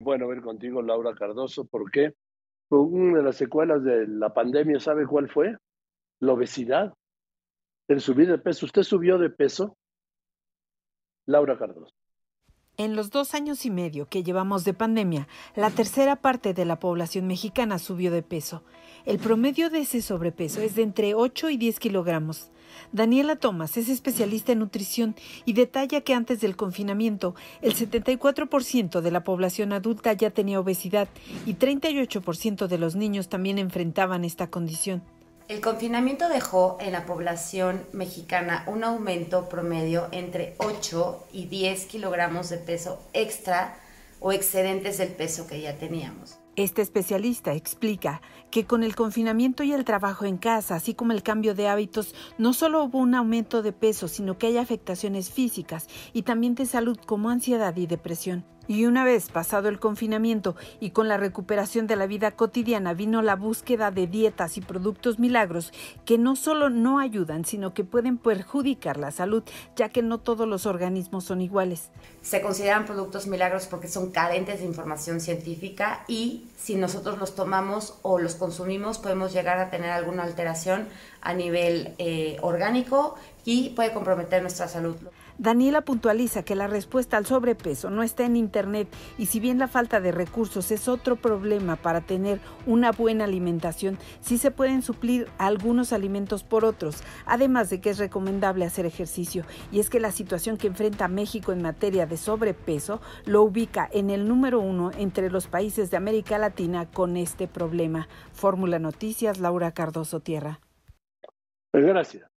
Bueno ver contigo, Laura Cardoso, porque una de las secuelas de la pandemia, ¿sabe cuál fue? La obesidad, el subir de peso. ¿Usted subió de peso? Laura Cardoso. En los dos años y medio que llevamos de pandemia, la tercera parte de la población mexicana subió de peso. El promedio de ese sobrepeso es de entre 8 y 10 kilogramos. Daniela Thomas es especialista en nutrición y detalla que antes del confinamiento el 74% de la población adulta ya tenía obesidad y 38% de los niños también enfrentaban esta condición. El confinamiento dejó en la población mexicana un aumento promedio entre 8 y 10 kilogramos de peso extra o excedentes del peso que ya teníamos. Este especialista explica que con el confinamiento y el trabajo en casa, así como el cambio de hábitos, no solo hubo un aumento de peso, sino que hay afectaciones físicas y también de salud como ansiedad y depresión. Y una vez pasado el confinamiento y con la recuperación de la vida cotidiana vino la búsqueda de dietas y productos milagros que no solo no ayudan, sino que pueden perjudicar la salud, ya que no todos los organismos son iguales. Se consideran productos milagros porque son carentes de información científica y si nosotros los tomamos o los consumimos podemos llegar a tener alguna alteración a nivel eh, orgánico y puede comprometer nuestra salud. Daniela puntualiza que la respuesta al sobrepeso no está en Internet y si bien la falta de recursos es otro problema para tener una buena alimentación, sí se pueden suplir algunos alimentos por otros, además de que es recomendable hacer ejercicio. Y es que la situación que enfrenta México en materia de sobrepeso lo ubica en el número uno entre los países de América Latina con este problema. Fórmula Noticias, Laura Cardoso Tierra. Pues gracias.